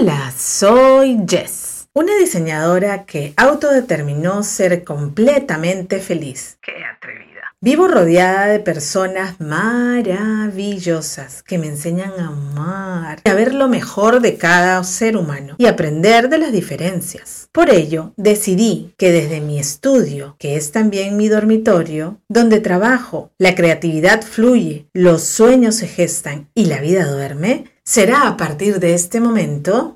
Hola, soy Jess, una diseñadora que autodeterminó ser completamente feliz. Qué atrevida. Vivo rodeada de personas maravillosas que me enseñan a amar, a ver lo mejor de cada ser humano y aprender de las diferencias. Por ello, decidí que desde mi estudio, que es también mi dormitorio, donde trabajo, la creatividad fluye, los sueños se gestan y la vida duerme, será a partir de este momento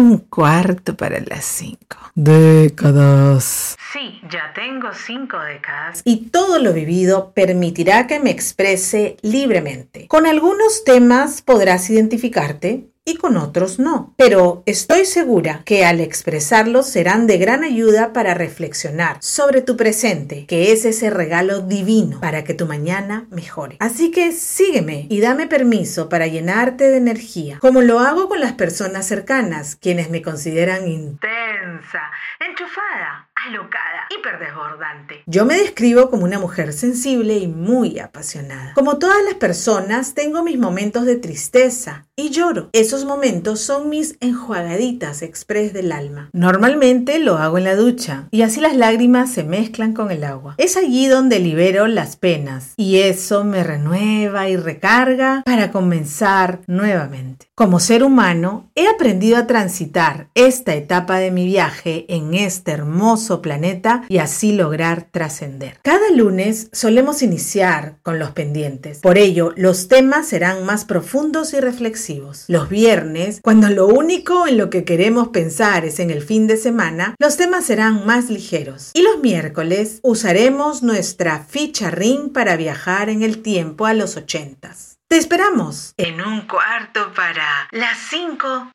un cuarto para las cinco. Décadas. Sí, ya tengo cinco décadas. Y todo lo vivido permitirá que me exprese libremente. Con algunos temas podrás identificarte, y con otros no. Pero estoy segura que al expresarlos serán de gran ayuda para reflexionar sobre tu presente, que es ese regalo divino para que tu mañana mejore. Así que sígueme y dame permiso para llenarte de energía, como lo hago con las personas cercanas, quienes me consideran intensa, enchufada, alocada, hiperdesbordante. Yo me describo como una mujer sensible y muy apasionada. Como todas las personas, tengo mis momentos de tristeza y lloro. Esos momentos son mis enjuagaditas express del alma. Normalmente lo hago en la ducha y así las lágrimas se mezclan con el agua. Es allí donde libero las penas y eso me renueva y recarga para comenzar nuevamente. Como ser humano, he aprendido a transitar esta etapa de mi viaje en este hermoso hermoso planeta y así lograr trascender. Cada lunes solemos iniciar con los pendientes, por ello los temas serán más profundos y reflexivos. Los viernes, cuando lo único en lo que queremos pensar es en el fin de semana, los temas serán más ligeros. Y los miércoles usaremos nuestra ficha ring para viajar en el tiempo a los ochentas. Te esperamos en un cuarto para las 5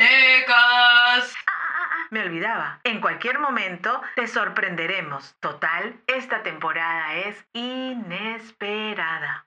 me olvidaba. En cualquier momento te sorprenderemos. Total, esta temporada es inesperada.